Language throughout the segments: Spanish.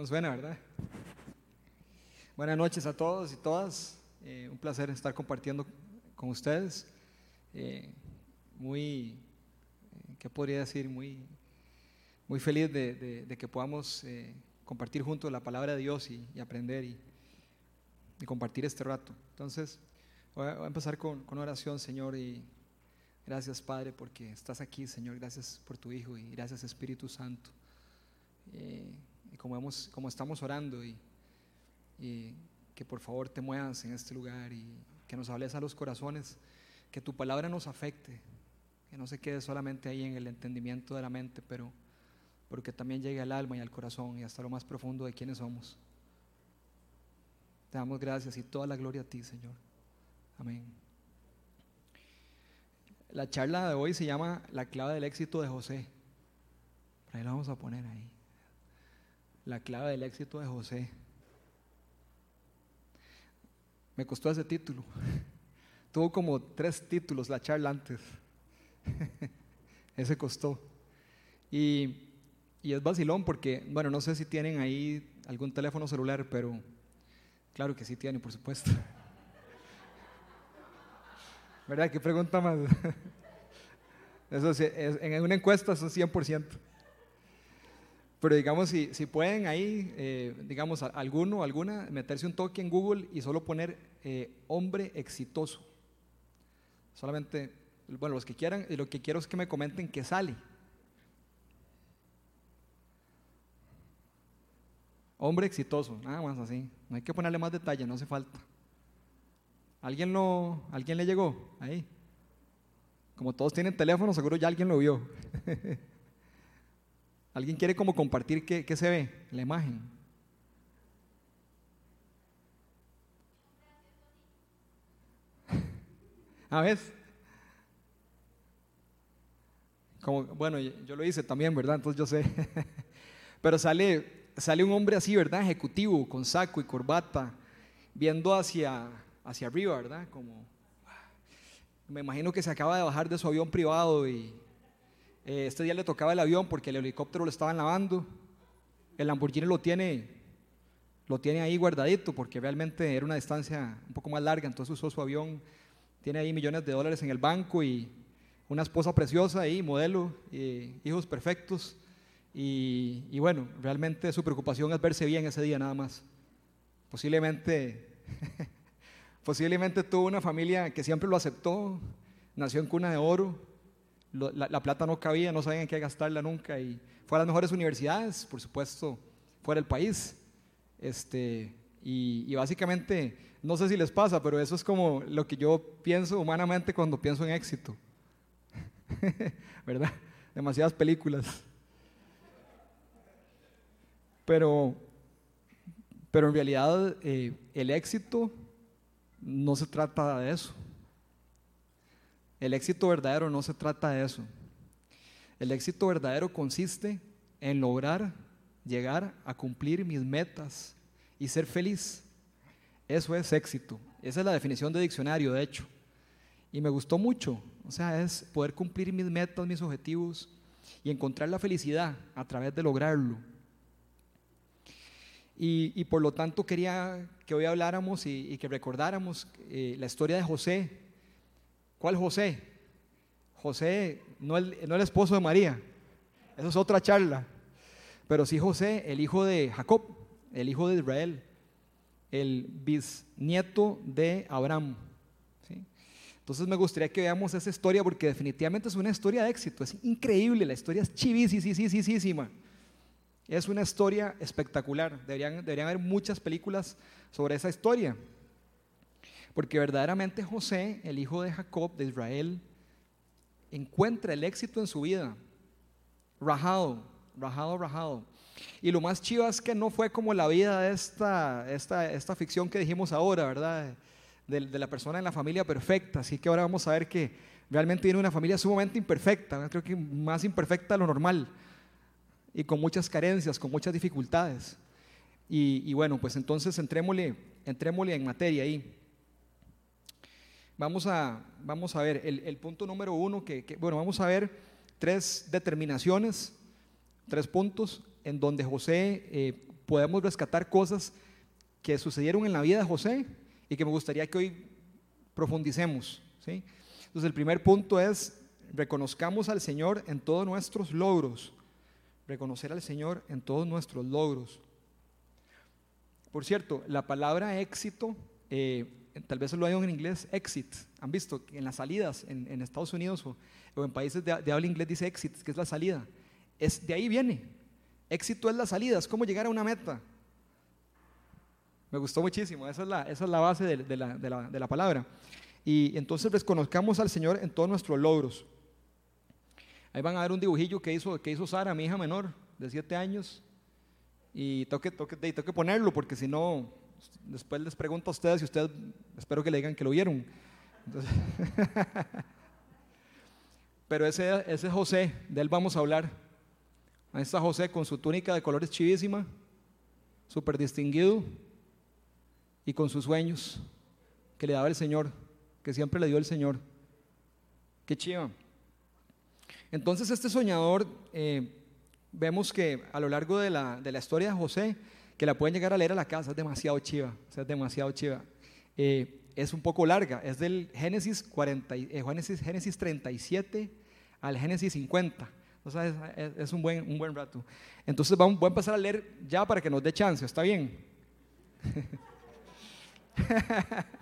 No suena, ¿verdad? Buenas noches a todos y todas. Eh, un placer estar compartiendo con ustedes. Eh, muy, eh, ¿qué podría decir? Muy, muy feliz de, que podamos compartir juntos la palabra de Dios y, aprender y, compartir este rato. Entonces, voy a, empezar con, con oración, Señor, y gracias, Padre, porque estás aquí, Señor. Gracias por tu Hijo y gracias, Espíritu Santo y como, estamos orando y, que por favor te muevas en este lugar y que nos hables a los corazones, que tu palabra nos afecte, que no se quede solamente ahí en el entendimiento de la mente, pero, pero que también llegue al alma y al corazón y hasta lo más profundo de quienes somos. Te damos gracias y toda la gloria a ti, Señor. Amén. La charla de hoy se llama La clave del éxito de José. Por ahí la vamos a poner ahí la clave del éxito de José. Me costó ese título. Tuvo como tres títulos la charla antes. ese costó. Y, y, es vacilón porque, bueno, no sé si tienen ahí algún teléfono celular, pero claro que sí tienen, por supuesto. ¿Verdad? ¿Qué pregunta más? Eso en una encuesta son 100%. Pero digamos, si, si pueden ahí, eh, digamos, alguno, alguna, meterse un toque en Google y solo poner eh, hombre exitoso. Solamente, bueno, los que quieran, y lo que quiero es que me comenten qué sale. Hombre exitoso, nada más así. No hay que ponerle más detalle, no hace falta. ¿Alguien, lo, ¿Alguien le llegó ahí? Como todos tienen teléfono, seguro ya alguien lo vio. ¿Alguien quiere como compartir qué, qué se ve la imagen? A ver. Como, bueno, yo lo hice también, ¿verdad? Entonces yo sé. Pero sale, sale un hombre así, ¿verdad? Ejecutivo, con saco y corbata, viendo hacia, hacia arriba, ¿verdad? Como, me imagino que se acaba de bajar de su avión privado y, eh, este día le tocaba el avión porque el helicóptero lo estaban lavando. El Lamborghini lo tiene, lo tiene ahí guardadito porque realmente era una distancia un poco más larga, entonces usó su avión. Tiene ahí millones de dólares en el banco y una esposa preciosa ahí, modelo, hijos perfectos. Y, y, bueno, realmente su preocupación es verse bien ese día nada más. Posiblemente, posiblemente tuvo una familia que siempre lo aceptó, nació en cuna de oro, la, plata no cabía, no sabían en qué gastarla nunca y fue a las mejores universidades, por supuesto, fuera del país. Este, y, básicamente, no sé si les pasa, pero eso es como lo que yo pienso humanamente cuando pienso en éxito. ¿Verdad? Demasiadas películas. Pero, pero en realidad eh, el éxito no se trata de eso. El éxito verdadero no se trata de eso. El éxito verdadero consiste en lograr llegar a cumplir mis metas y ser feliz. Eso es éxito. Esa es la definición de diccionario, de hecho. Y me gustó mucho. O sea, es poder cumplir mis metas, mis objetivos y encontrar la felicidad a través de lograrlo. Y, por lo tanto quería que hoy habláramos y, que recordáramos eh, la historia de José, ¿Cuál José? José, no el, no el esposo de María. Eso es otra charla. Pero sí José, el hijo de Jacob, el hijo de Israel, el bisnieto de Abraham. Entonces me gustaría que veamos esa historia porque definitivamente es una historia de éxito. Es increíble, la historia es chivísima. Es una historia espectacular. Deberían, deberían haber muchas películas sobre esa historia. Porque verdaderamente José, el hijo de Jacob, de Israel, encuentra el éxito en su vida. Rajado, rajado, rajado. Y lo más chivo es que no fue como la vida de esta, esta, esta ficción que dijimos ahora, ¿verdad? De, la persona en la familia perfecta. Así que ahora vamos a ver que realmente tiene una familia sumamente imperfecta, creo que más imperfecta de lo normal. Y con muchas carencias, con muchas dificultades. Y, y bueno, pues entonces entrémosle, entrémosle en materia ahí. Vamos a, vamos a ver el, punto número uno, que, bueno, vamos a ver tres determinaciones, tres puntos en donde José eh, podemos rescatar cosas que sucedieron en la vida de José y que me gustaría que hoy profundicemos. ¿sí? Entonces el primer punto es, reconozcamos al Señor en todos nuestros logros. Reconocer al Señor en todos nuestros logros. Por cierto, la palabra éxito, eh, tal vez lo hayan en inglés, exit. ¿Han visto? En las salidas, en, Estados Unidos o, en países de, habla inglés dice exit, que es la salida. Es, de ahí viene. Éxito es la salida, es como llegar a una meta. Me gustó muchísimo, esa es la, esa es la base de, la, de la palabra. Y entonces reconozcamos al Señor en todos nuestros logros. Ahí van a ver un dibujillo que hizo, que hizo Sara, mi hija menor, de siete años. Y tengo que, que ponerlo porque si no, después les pregunto a ustedes y ustedes espero que le digan que lo vieron. pero ese, ese es José, de él vamos a hablar. Ahí está José con su túnica de colores chivísima, súper distinguido y con sus sueños que le daba el Señor, que siempre le dio el Señor. Qué chiva. Entonces este soñador eh, vemos que a lo largo de la, de la, historia de José, que la pueden llegar a leer a la casa, es demasiado chiva, es demasiado chiva. Eh, es un poco larga, es del Génesis, 40, eh, Génesis, Génesis 37 al Génesis 50. O sea, es, es, un, buen, un buen rato. Entonces vamos, voy a empezar a leer ya para que nos dé chance, ¿está bien?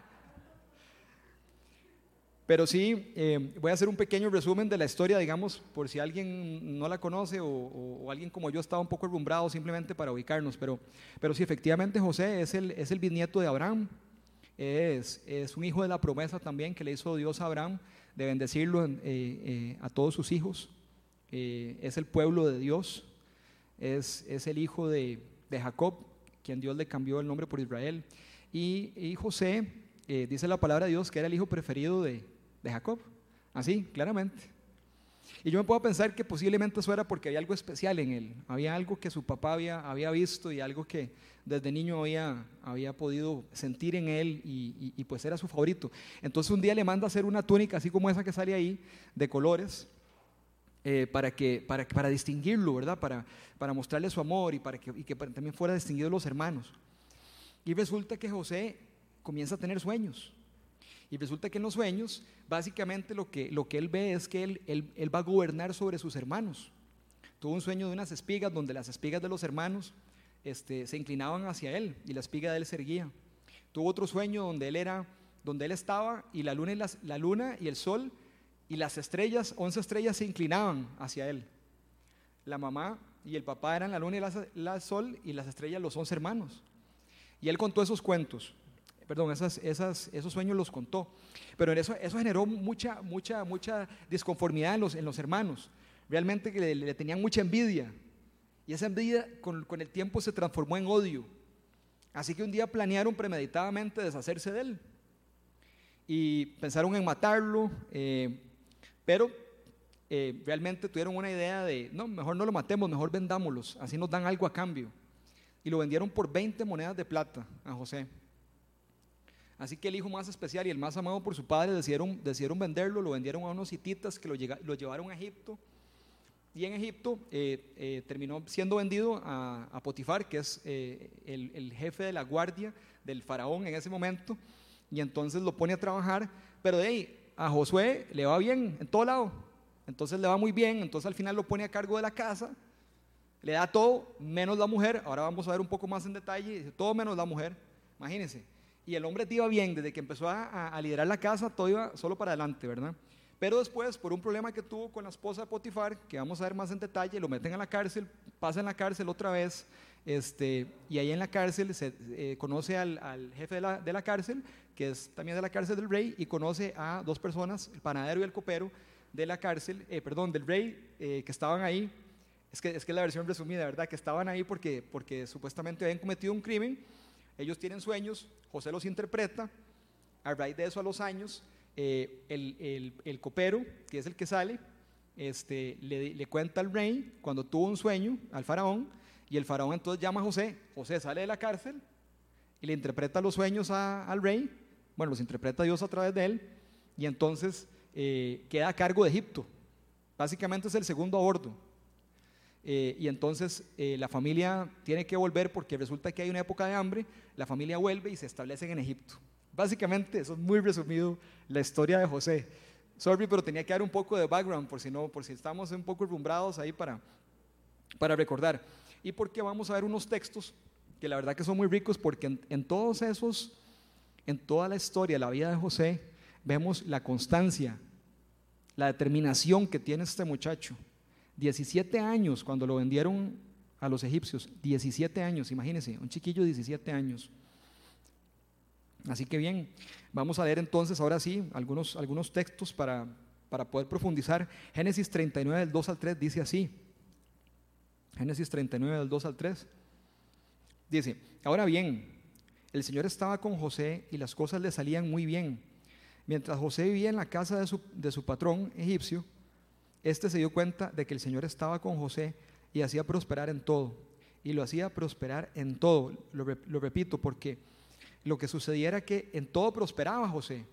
Pero sí, eh, voy a hacer un pequeño resumen de la historia, digamos, por si alguien no la conoce o, alguien como yo estaba un poco rumbrado simplemente para ubicarnos. Pero, pero sí, efectivamente José es el, es el bisnieto de Abraham, es, es un hijo de la promesa también que le hizo Dios a Abraham de bendecirlo eh, eh, a todos sus hijos. es el pueblo de Dios, es, es el hijo de, de, Jacob, quien Dios le cambió el nombre por Israel. Y, y José, dice la palabra de Dios, que era el hijo preferido de, de Jacob. Así, claramente. Y yo me puedo pensar que posiblemente eso era porque había algo especial en él. Había algo que su papá había, había visto y algo que desde niño había, había podido sentir en él y, pues era su favorito. Entonces un día le manda a hacer una túnica así como esa que sale ahí, de colores, eh, para, que, para, para distinguirlo, ¿verdad? Para, para mostrarle su amor y para que, y que también fuera distinguido los hermanos. Y resulta que José comienza a tener sueños. Y resulta que en los sueños, básicamente lo que, lo que él ve es que él, él, va a gobernar sobre sus hermanos. Tuvo un sueño de unas espigas donde las espigas de los hermanos este, se inclinaban hacia él y la espiga de él se erguía. Tuvo otro sueño donde él era, donde él estaba y la luna y, la luna y el sol y las estrellas, once estrellas se inclinaban hacia él. La mamá y el papá eran la luna y el sol y las estrellas los once hermanos. Y él contó esos cuentos perdón, esas, esas, esos sueños los contó. Pero eso, eso generó mucha, mucha, mucha disconformidad en los, en los hermanos. Realmente que le, tenían mucha envidia. Y esa envidia con, con, el tiempo se transformó en odio. Así que un día planearon premeditadamente deshacerse de él. Y pensaron en matarlo, eh, pero eh, realmente tuvieron una idea de, no, mejor no lo matemos, mejor vendámoslos, así nos dan algo a cambio. Y lo vendieron por 20 monedas de plata a José. Así que el hijo más especial y el más amado por su padre decidieron, venderlo, lo vendieron a unos hititas que lo, llevaron a Egipto. Y en Egipto eh, eh, terminó siendo vendido a, Potifar, que es eh, el, jefe de la guardia del faraón en ese momento. Y entonces lo pone a trabajar. Pero de ahí, a Josué le va bien en todo lado. Entonces le va muy bien. Entonces al final lo pone a cargo de la casa. Le da todo, menos la mujer. Ahora vamos a ver un poco más en detalle. todo menos la mujer. Imagínense y el hombre te iba bien, desde que empezó a, liderar la casa, todo iba solo para adelante, ¿verdad? Pero después, por un problema que tuvo con la esposa de Potifar, que vamos a ver más en detalle, lo meten a la cárcel, pasa en la cárcel otra vez, este, y ahí en la cárcel se eh, conoce al, jefe de la, de la, cárcel, que es también de la cárcel del rey, y conoce a dos personas, el panadero y el copero de la cárcel, eh, perdón, del rey, eh, que estaban ahí. Es que, es que la versión resumida, ¿verdad? Que estaban ahí porque, porque supuestamente habían cometido un crimen ellos tienen sueños, José los interpreta, a raíz de eso a los años, eh, el, copero, que es el que sale, este, le, cuenta al rey cuando tuvo un sueño al faraón, y el faraón entonces llama a José, José sale de la cárcel y le interpreta los sueños al rey, bueno, los interpreta Dios a través de él, y entonces eh, queda a cargo de Egipto. Básicamente es el segundo a. eh, y entonces eh, la familia tiene que volver porque resulta que hay una época de hambre, la familia vuelve y se establecen en Egipto. Básicamente, eso es muy resumido la historia de José. Sorry, pero tenía que dar un poco de background por si no, por si estamos un poco rumbrados ahí para, para recordar. Y porque vamos a ver unos textos que la verdad que son muy ricos porque en, en todos esos, en toda la historia, la vida de José, vemos la constancia, la determinación que tiene este muchacho. 17 años cuando lo vendieron a los egipcios, 17 años, imagínense, un chiquillo de 17 años. Así que bien, vamos a leer entonces ahora sí algunos, algunos textos para, para poder profundizar. Génesis 39 del 2 al 3 dice así. Génesis 39 del 2 al 3. Dice, ahora bien, el Señor estaba con José y las cosas le salían muy bien. Mientras José vivía en la casa de su, de su patrón egipcio, este se dio cuenta de que el Señor estaba con José y hacía prosperar en todo. Y lo hacía prosperar en todo. Lo, repito, porque lo que sucedía era que en todo prosperaba José.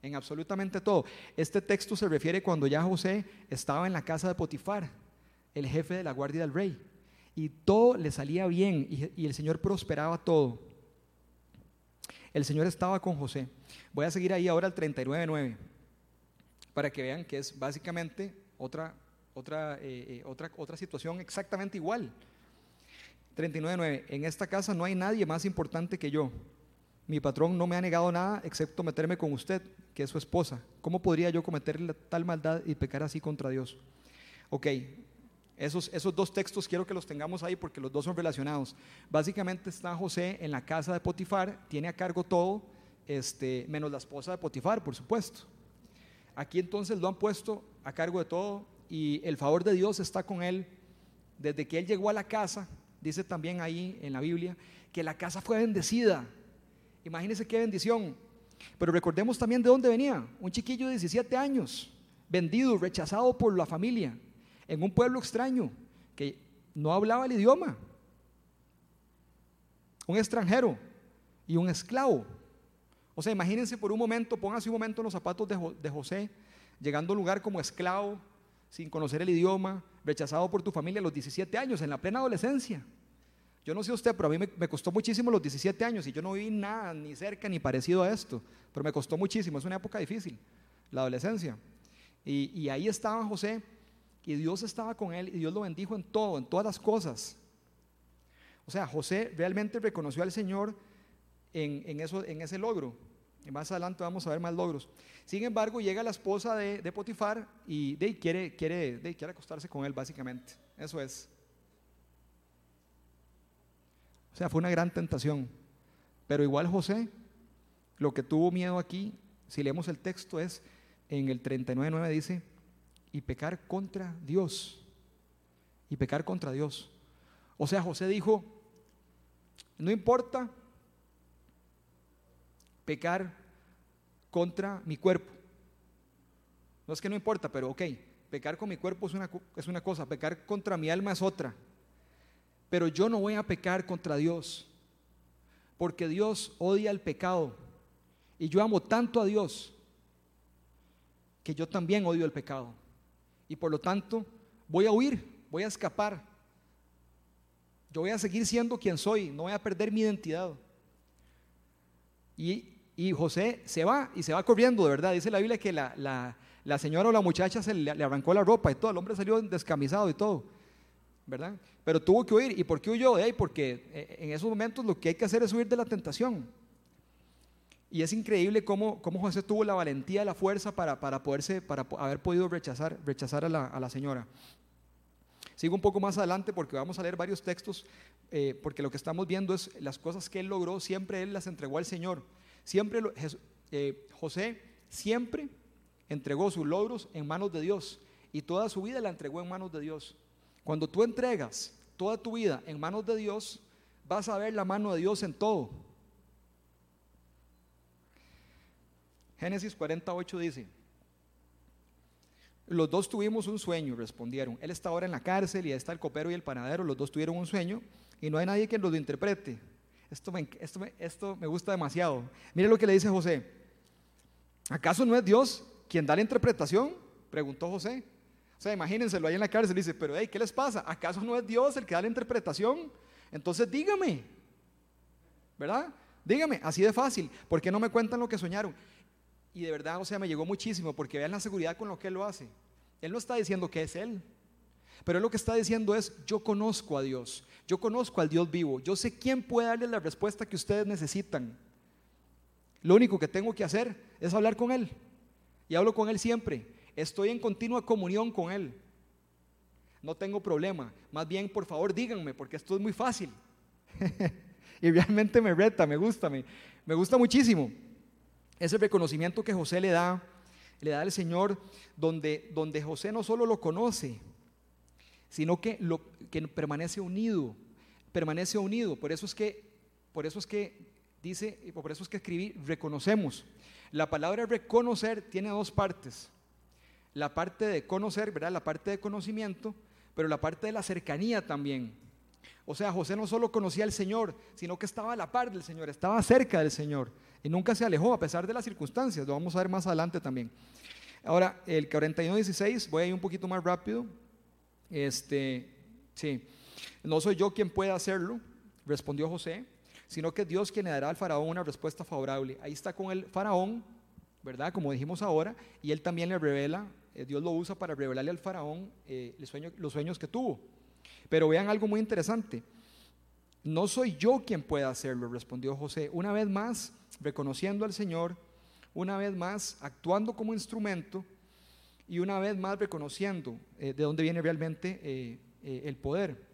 En absolutamente todo. Este texto se refiere cuando ya José estaba en la casa de Potifar, el jefe de la guardia del rey. Y todo le salía bien y, y el Señor prosperaba todo. El Señor estaba con José. Voy a seguir ahí ahora al 39.9 para que vean que es básicamente otra, otra, eh, eh, otra, otra situación exactamente igual. 39.9. En esta casa no hay nadie más importante que yo. Mi patrón no me ha negado nada excepto meterme con usted, que es su esposa. ¿Cómo podría yo cometer tal maldad y pecar así contra Dios? Ok, esos, esos dos textos quiero que los tengamos ahí porque los dos son relacionados. Básicamente está José en la casa de Potifar, tiene a cargo todo, este, menos la esposa de Potifar, por supuesto. Aquí entonces lo han puesto a cargo de todo y el favor de Dios está con él. Desde que él llegó a la casa, dice también ahí en la Biblia, que la casa fue bendecida. Imagínense qué bendición. Pero recordemos también de dónde venía. Un chiquillo de 17 años, vendido, rechazado por la familia, en un pueblo extraño, que no hablaba el idioma. Un extranjero y un esclavo. O sea, imagínense por un momento, pónganse un momento en los zapatos de, José, llegando a un lugar como esclavo, sin conocer el idioma, rechazado por tu familia a los 17 años, en la plena adolescencia. Yo no sé usted, pero a mí me, costó muchísimo los 17 años y yo no vi nada ni cerca ni parecido a esto, pero me costó muchísimo, es una época difícil, la adolescencia. Y, ahí estaba José y Dios estaba con él y Dios lo bendijo en todo, en todas las cosas. O sea, José realmente reconoció al Señor en ese logro. Y más adelante vamos a ver más logros. Sin embargo, llega la esposa de, Potifar y de, quiere, quiere, de, quiere acostarse con él, básicamente. Eso es. O sea, fue una gran tentación. Pero igual José, lo que tuvo miedo aquí, si leemos el texto, es en el 39.9 dice, y pecar contra Dios. Y pecar contra Dios. O sea, José dijo, no importa pecar contra mi cuerpo. No es que no importa, pero ok, pecar con mi cuerpo es una, es una cosa, pecar contra mi alma es otra. Pero yo no voy a pecar contra Dios, porque Dios odia el pecado. Y yo amo tanto a Dios que yo también odio el pecado. Y por lo tanto voy a huir, voy a escapar. Yo voy a seguir siendo quien soy, no voy a perder mi identidad. Y y José se va y se va corriendo, de verdad. Dice la Biblia que la, señora o la muchacha se le, arrancó la ropa y todo, el hombre salió descamisado y todo, ¿verdad? Pero tuvo que huir. ¿Y por qué huyó? De ahí? Porque eh, en esos momentos lo que hay que hacer es huir de la tentación. Y es increíble cómo, cómo José tuvo la valentía, la fuerza para, para, poderse, para haber podido rechazar, rechazar a, la, señora. Sigo un poco más adelante porque vamos a leer varios textos, eh, porque lo que estamos viendo es las cosas que él logró, siempre él las entregó al Señor. Siempre eh, José siempre entregó sus logros en manos de Dios y toda su vida la entregó en manos de Dios. Cuando tú entregas toda tu vida en manos de Dios, vas a ver la mano de Dios en todo. Génesis 48 dice, los dos tuvimos un sueño, respondieron. Él está ahora en la cárcel y está el copero y el panadero, los dos tuvieron un sueño y no hay nadie que lo interprete. Esto me, esto, esto me gusta demasiado. Mire lo que le dice José. ¿Acaso no es Dios quien da la interpretación? Preguntó José. O sea, imagínenselo ahí en la cárcel dice, pero hey, ¿qué les pasa? ¿Acaso no es Dios el que da la interpretación? Entonces dígame, ¿verdad? Dígame, así de fácil, ¿por qué no me cuentan lo que soñaron? Y de verdad, o sea, me llegó muchísimo porque vean la seguridad con lo que él lo hace. Él no está diciendo que es él, pero lo que está diciendo es, yo conozco a Dios, yo conozco al Dios vivo, yo sé quién puede darle la respuesta que ustedes necesitan. Lo único que tengo que hacer es hablar con Él. Y hablo con Él siempre. Estoy en continua comunión con Él. No tengo problema. Más bien, por favor, díganme, porque esto es muy fácil. y realmente me reta, me gusta, me, me gusta muchísimo. Ese reconocimiento que José le da, le da al Señor, donde, donde José no solo lo conoce, sino que, lo, que permanece unido, permanece unido. Por eso es que, por eso es que dice, por eso es que escribí, reconocemos. La palabra reconocer tiene dos partes. La parte de conocer, ¿verdad? La parte de conocimiento, pero la parte de la cercanía también. O sea, José no solo conocía al Señor, sino que estaba a la par del Señor, estaba cerca del Señor y nunca se alejó a pesar de las circunstancias. Lo vamos a ver más adelante también. Ahora, el 41.16, voy a ir un poquito más rápido. Este, sí, no soy yo quien pueda hacerlo, respondió José, sino que Dios quien le dará al faraón una respuesta favorable. Ahí está con el faraón, ¿verdad? Como dijimos ahora, y él también le revela, eh, Dios lo usa para revelarle al faraón eh, los sueños que tuvo. Pero vean algo muy interesante. No soy yo quien pueda hacerlo, respondió José. Una vez más, reconociendo al Señor, una vez más, actuando como instrumento y una vez más reconociendo eh, de dónde viene realmente eh, eh, el poder.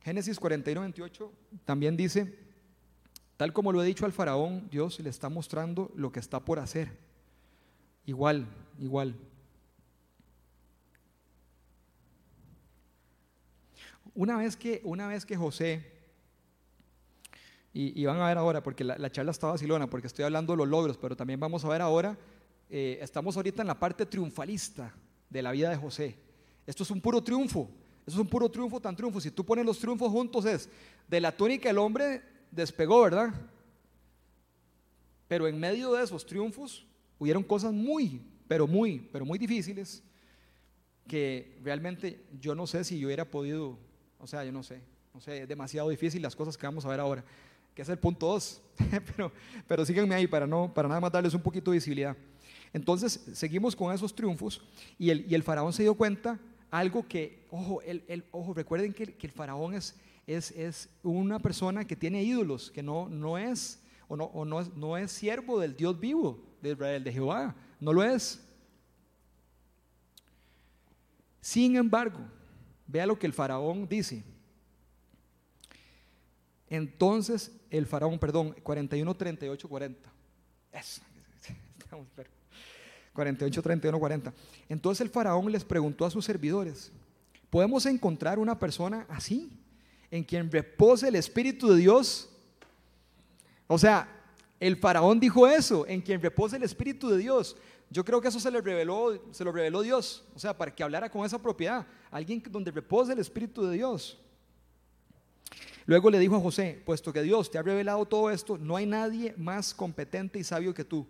Génesis 41, 28 también dice, tal como lo he dicho al faraón, Dios le está mostrando lo que está por hacer. Igual, igual. Una vez que, una vez que José, y, van a ver ahora, porque la, la charla está vacilona, porque estoy hablando de los logros, pero también vamos a ver ahora eh, estamos ahorita en la parte triunfalista de la vida de José. Esto es un puro triunfo. Esto es un puro triunfo, tan triunfo. Si tú pones los triunfos juntos es, de la túnica el hombre despegó, ¿verdad? Pero en medio de esos triunfos hubieron cosas muy, pero muy, pero muy difíciles que realmente yo no sé si yo hubiera podido, o sea, yo no sé, no sé, es demasiado difícil las cosas que vamos a ver ahora, que es el punto 2, pero, pero síganme ahí para, no, para nada más darles un poquito de visibilidad. Entonces, seguimos con esos triunfos y el, y el faraón se dio cuenta algo que, ojo, el, ojo recuerden que, que, el faraón es, es, es, una persona que tiene ídolos, que no, no es o, no, o no, es, no es siervo del Dios vivo de Israel, de Jehová, no lo es. Sin embargo, vea lo que el faraón dice. Entonces el faraón, perdón, 41, 38, 40. Eso, estamos 48, 31, 40. Entonces el faraón les preguntó a sus servidores, ¿podemos encontrar una persona así, en quien repose el Espíritu de Dios? O sea, el faraón dijo eso, en quien repose el Espíritu de Dios. Yo creo que eso se le reveló, se lo reveló Dios, o sea, para que hablara con esa propiedad, alguien donde repose el Espíritu de Dios. Luego le dijo a José, puesto que Dios te ha revelado todo esto, no hay nadie más competente y sabio que tú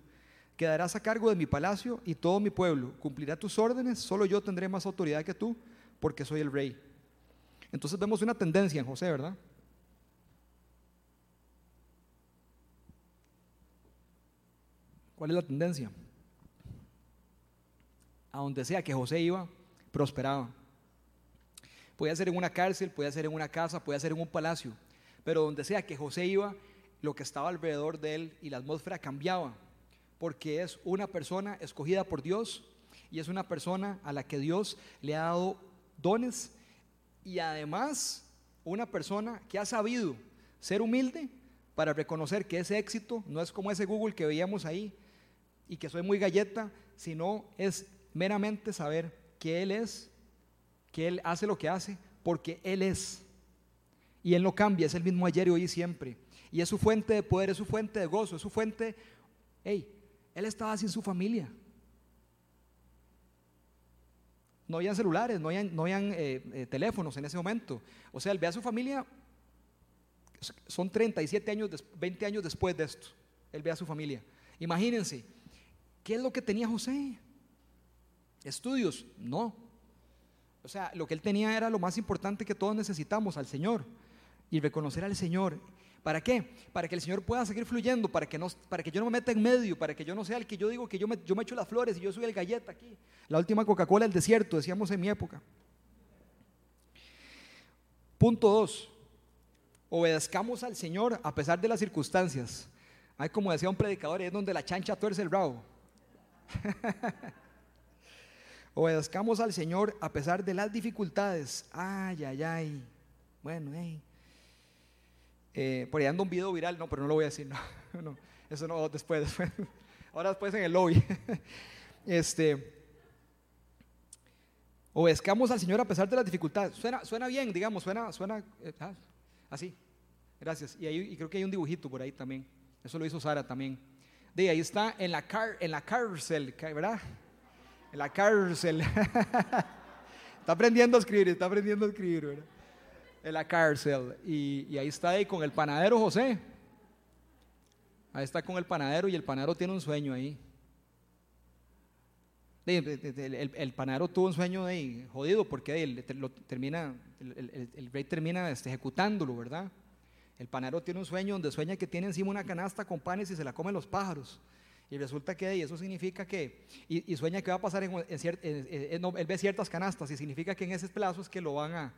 quedarás a cargo de mi palacio y todo mi pueblo, cumplirá tus órdenes, solo yo tendré más autoridad que tú, porque soy el rey. Entonces vemos una tendencia en José, ¿verdad? ¿Cuál es la tendencia? A donde sea que José iba, prosperaba. Podía ser en una cárcel, podía ser en una casa, podía ser en un palacio, pero donde sea que José iba, lo que estaba alrededor de él y la atmósfera cambiaba porque es una persona escogida por Dios y es una persona a la que Dios le ha dado dones y además una persona que ha sabido ser humilde para reconocer que ese éxito no es como ese Google que veíamos ahí y que soy muy galleta, sino es meramente saber que Él es, que Él hace lo que hace, porque Él es. Y Él no cambia, es el mismo ayer y hoy y siempre. Y es su fuente de poder, es su fuente de gozo, es su fuente, hey, él estaba sin su familia. No habían celulares, no habían, no habían eh, eh, teléfonos en ese momento. O sea, él ve a su familia, son 37 años, 20 años después de esto. Él ve a su familia. Imagínense, ¿qué es lo que tenía José? ¿Estudios? No. O sea, lo que él tenía era lo más importante que todos necesitamos, al Señor. Y reconocer al Señor. ¿Para qué? Para que el Señor pueda seguir fluyendo, para que, no, para que yo no me meta en medio, para que yo no sea el que yo digo que yo me, yo me echo las flores y yo soy el galleta aquí. La última Coca-Cola del desierto, decíamos en mi época. Punto dos, obedezcamos al Señor a pesar de las circunstancias. Hay como decía un predicador, es donde la chancha tuerce el bravo. Obedezcamos al Señor a pesar de las dificultades. Ay, ay, ay. Bueno, hey. Eh, por ahí anda un video viral, no, pero no lo voy a decir, no, eso no, después, después. Ahora después en el lobby. Este, obedezcamos al Señor a pesar de las dificultades. Suena, suena bien, digamos, suena, suena eh, ah, así. Gracias. Y, ahí, y creo que hay un dibujito por ahí también. Eso lo hizo Sara también. De ahí está en la, car, en la cárcel, ¿verdad? En la cárcel. está aprendiendo a escribir, está aprendiendo a escribir, ¿verdad? En la cárcel. Y, ahí está ahí con el panadero José. Ahí está con el panadero y el panadero tiene un sueño ahí. El, panadero tuvo un sueño ahí jodido porque él, lo termina, el, rey termina este, ejecutándolo, ¿verdad? El panadero tiene un sueño donde sueña que tiene encima una canasta con panes y se la comen los pájaros. Y resulta que y eso significa que, y, sueña que va a pasar en, él ve ciertas canastas y significa que en ese plazo es que lo van a,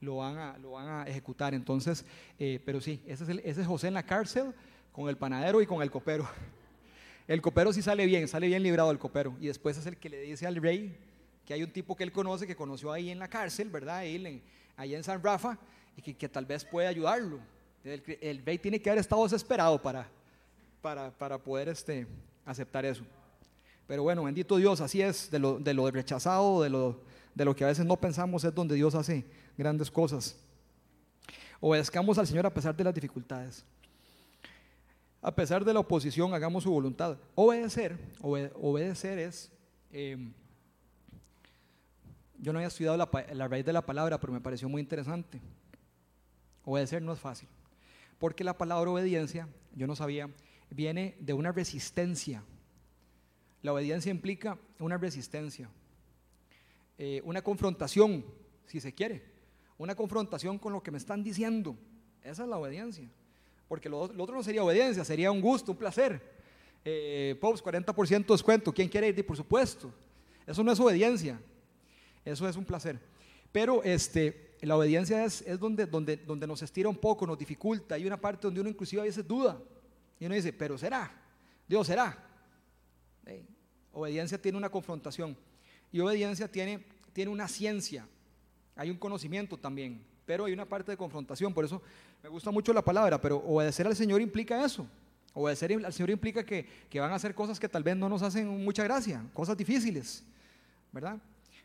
lo van a, lo van a ejecutar. Entonces, eh, pero sí, ese es, ese es José en la cárcel con el panadero y con el copero. El copero sí sale bien, sale bien librado el copero. Y después es el que le dice al rey que hay un tipo que él conoce, que conoció ahí en la cárcel, ¿verdad? Ahí en, allá en San Rafa, y que, que tal vez puede ayudarlo. El, rey tiene que haber estado desesperado para, para, poder este, aceptar eso. Pero bueno, bendito Dios, así es, de lo, de lo rechazado, de lo, de lo que a veces no pensamos, es donde Dios hace grandes cosas. Obedezcamos al Señor a pesar de las dificultades. A pesar de la oposición, hagamos su voluntad. Obedecer, obedecer es, em, yo no había estudiado la, raíz de la palabra, pero me pareció muy interesante. Obedecer no es fácil. Porque la palabra obediencia, yo no sabía, viene de una resistencia. La obediencia implica una resistencia, eh, una confrontación, si se quiere, una confrontación con lo que me están diciendo. Esa es la obediencia. Porque lo, otro no sería obediencia, sería un gusto, un placer. Eh, Pops, 40% descuento, ¿quién quiere ir? Por supuesto. Eso no es obediencia, eso es un placer. Pero este, la obediencia es, es donde, donde, donde nos estira un poco, nos dificulta. Hay una parte donde uno inclusive a veces duda. Y uno dice, pero será, Dios será. obediencia tiene una confrontación. Y obediencia tiene, tiene una ciencia. Hay un conocimiento también. Pero hay una parte de confrontación. Por eso me gusta mucho la palabra. Pero obedecer al Señor implica eso. Obedecer al Señor implica que, que van a hacer cosas que tal vez no nos hacen mucha gracia. Cosas difíciles. ¿Verdad?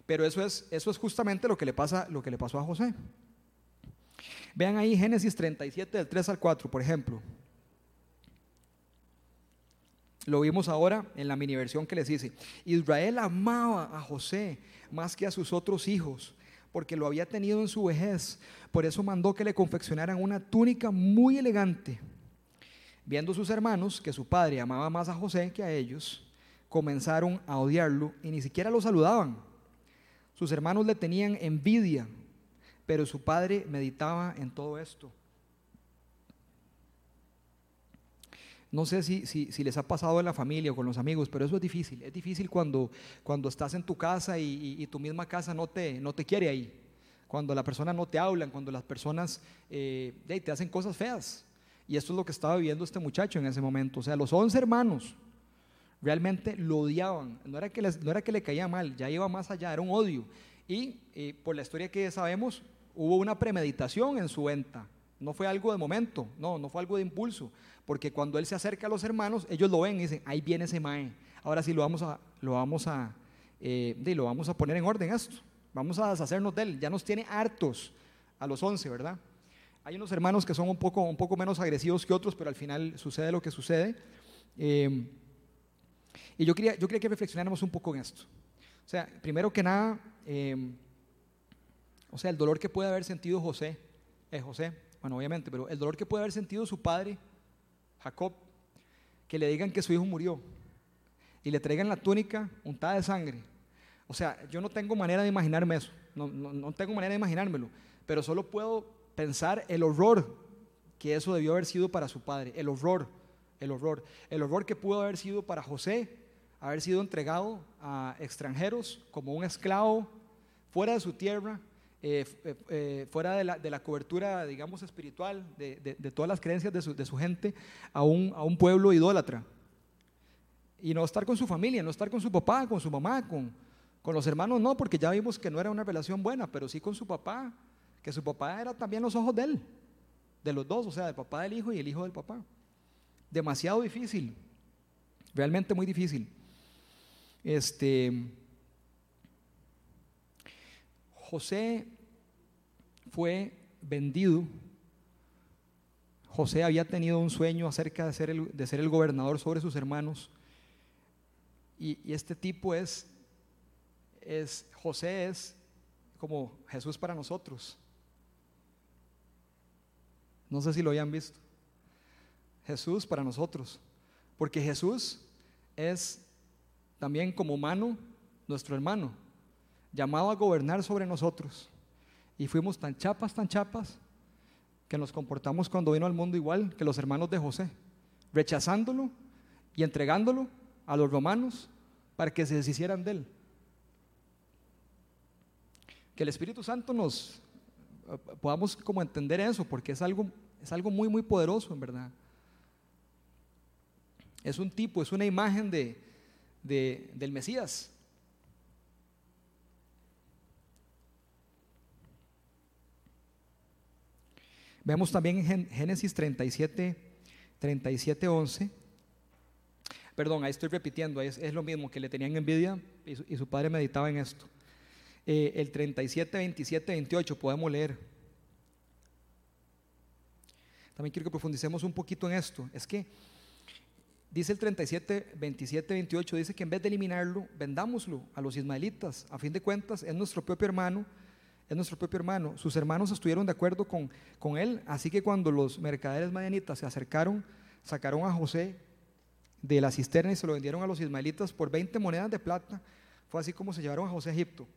Pero eso es, eso es justamente lo que, le pasa, lo que le pasó a José. Vean ahí Génesis 37 del 3 al 4, por ejemplo. Lo vimos ahora en la mini versión que les dice. Israel amaba a José más que a sus otros hijos, porque lo había tenido en su vejez. Por eso mandó que le confeccionaran una túnica muy elegante. Viendo sus hermanos que su padre amaba más a José que a ellos, comenzaron a odiarlo y ni siquiera lo saludaban. Sus hermanos le tenían envidia, pero su padre meditaba en todo esto. No sé si, si, les ha pasado en la familia o con los amigos, pero eso es difícil. Es difícil cuando, cuando estás en tu casa y, tu misma casa no te, no te quiere ahí. Cuando las personas no te hablan, cuando las personas eh, te hacen cosas feas. Y esto es lo que estaba viviendo este muchacho en ese momento. O sea, los once hermanos realmente lo odiaban. No era que, no era que le caía mal, ya iba más allá, era un odio. Y eh, por la historia que sabemos, hubo una premeditación en su venta. No fue algo de momento, no, no fue algo de impulso. Porque cuando él se acerca a los hermanos, ellos lo ven y dicen, ahí viene ese mae. Ahora sí lo vamos a, lo vamos a, eh, lo vamos a poner en orden esto. Vamos a deshacernos de él. Ya nos tiene hartos a los once, ¿verdad? Hay unos hermanos que son un poco, un poco menos agresivos que otros, pero al final sucede lo que sucede. Eh, y yo quería, yo quería que reflexionáramos un poco en esto. O sea, primero que nada, em, o sea, el dolor que puede haber sentido José, es José, bueno, obviamente, pero el dolor que puede haber sentido su padre, Jacob, que le digan que su hijo murió y le traigan la túnica untada de sangre. O sea, yo no tengo manera de imaginarme eso, no, no tengo manera de imaginármelo, pero solo puedo pensar el horror que eso debió haber sido para su padre, el horror, el horror, el horror que pudo haber sido para José, haber sido entregado a extranjeros como un esclavo fuera de su tierra, eh, eh, eh, fuera de la, cobertura, digamos, espiritual de, todas las creencias de su, gente, a un, a un, pueblo idólatra. Y no estar con su familia, no estar con su papá, con su mamá, con, con los hermanos, no, porque ya vimos que no era una relación buena, pero sí con su papá, que su papá era también los ojos de él, de los dos, o sea, del papá del hijo y el hijo del papá. Demasiado difícil, realmente muy difícil. Este, José fue vendido. José había tenido un sueño acerca de ser el, de ser el gobernador sobre sus hermanos. Y, este tipo es, es, José es como Jesús para nosotros. No sé si lo hayan visto. Jesús para nosotros. Porque Jesús es también como humano nuestro hermano llamado a gobernar sobre nosotros. Y fuimos tan chapas, tan chapas, que nos comportamos cuando vino al mundo igual que los hermanos de José, rechazándolo y entregándolo a los romanos para que se deshicieran de él. Que el Espíritu Santo nos podamos como entender eso, porque es algo, es algo muy, muy poderoso, en verdad. Es un tipo, es una imagen de, del Mesías. Vemos también en Génesis 37, 37, 11. Perdón, ahí estoy repitiendo, es, lo mismo que le tenían envidia y su, padre meditaba en esto. Eh, el 37, 27, 28 podemos leer. También quiero que profundicemos un poquito en esto. Es que dice el 37, 27, 28, dice que en vez de eliminarlo, vendámoslo a los ismaelitas. A fin de cuentas, es nuestro propio hermano es nuestro propio hermano. Sus hermanos estuvieron de acuerdo con, con él, así que cuando los mercaderes madianitas se acercaron, sacaron a José de la cisterna y se lo vendieron a los ismaelitas por 20 monedas de plata. Fue así como se llevaron a José a Egipto.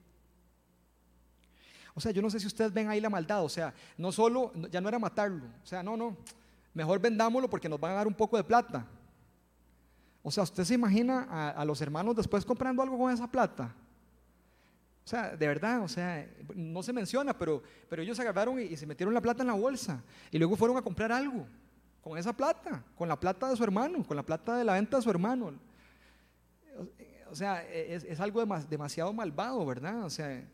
O sea, yo no sé si ustedes ven ahí la maldad, o sea, no solo, ya no era matarlo, o sea, no, no, mejor vendámoslo porque nos van a dar un poco de plata. O sea, ¿usted se imagina a, a los hermanos después comprando algo con esa plata? O sea, de verdad, o sea, no se menciona, pero, pero ellos agarraron y, se metieron la plata en la bolsa y luego fueron a comprar algo con esa plata, con la plata de su hermano, con la plata de la venta de su hermano. O sea, es, algo demasiado malvado, ¿verdad? O sea,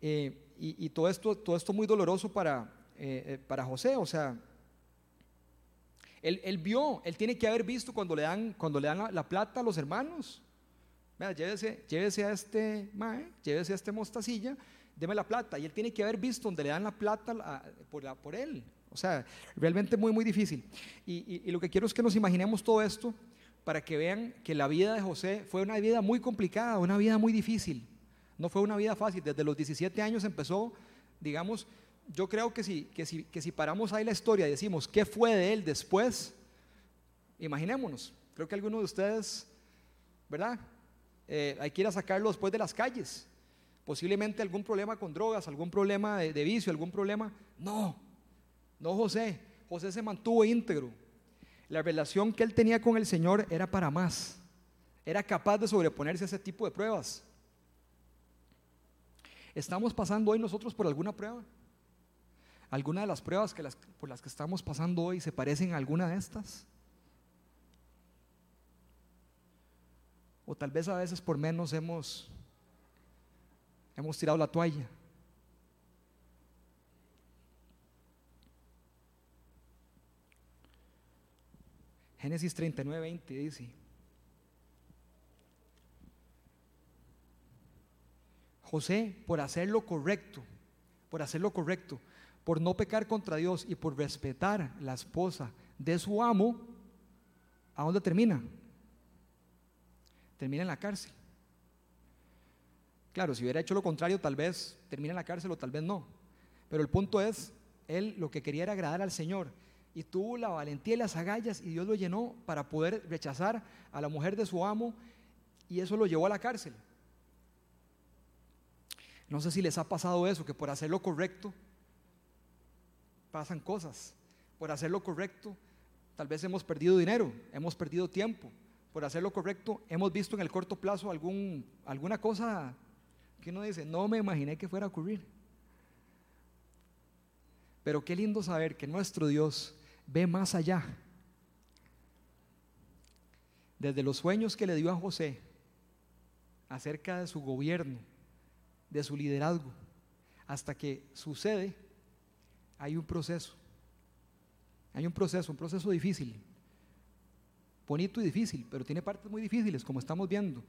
eh, y, todo, esto, todo esto muy doloroso para, eh, eh, para José, o sea, él, vio, él tiene que haber visto cuando le dan, cuando le dan la plata a los hermanos. Vea, llévese, llévese a este mae, llévese a este mostacilla, deme la plata. Y él tiene que haber visto donde le dan la plata por, él. O sea, realmente muy, muy difícil. Y, lo que quiero es que nos imaginemos todo esto para que vean que la vida de José fue una vida muy complicada, una vida muy difícil. No fue una vida fácil. Desde los 17 años empezó, digamos, yo creo que si, que si, que si paramos ahí la historia y decimos qué fue de él después, imaginémonos. Creo que algunos de ustedes, ¿verdad? Eh, hay que ir a sacarlo después de las calles. Posiblemente algún problema con drogas, algún problema de, vicio, algún problema. No, no José. José se mantuvo íntegro. La relación que él tenía con el Señor era para más. Era capaz de sobreponerse a ese tipo de pruebas. ¿Estamos pasando hoy nosotros por alguna prueba? ¿Alguna de las pruebas que por las que estamos pasando hoy se parecen a alguna de estas? O tal vez a veces por menos hemos, hemos tirado la toalla. Génesis 39, 20 dice, José, por hacer lo correcto, por hacer lo correcto, por no pecar contra Dios y por respetar la esposa de su amo, ¿a dónde termina? Termina en la cárcel. Claro, si hubiera hecho lo contrario, tal vez termina en la cárcel o tal vez no. Pero el punto es, él lo que quería era agradar al Señor. Y tuvo la valentía y las agallas y Dios lo llenó para poder rechazar a la mujer de su amo y eso lo llevó a la cárcel. No sé si les ha pasado eso, que por hacer lo correcto pasan cosas. Por hacer lo correcto, tal vez hemos perdido dinero, hemos perdido tiempo. Por hacer lo correcto, hemos visto en el corto plazo alguna cosa que uno dice, no me imaginé que fuera a ocurrir. Pero qué lindo saber que nuestro Dios ve más allá. Desde los sueños que le dio a José acerca de su gobierno, de su liderazgo, hasta que sucede, hay un proceso. Hay un proceso, un proceso difícil. Bonito y difícil, pero tiene partes muy difíciles, como estamos viendo.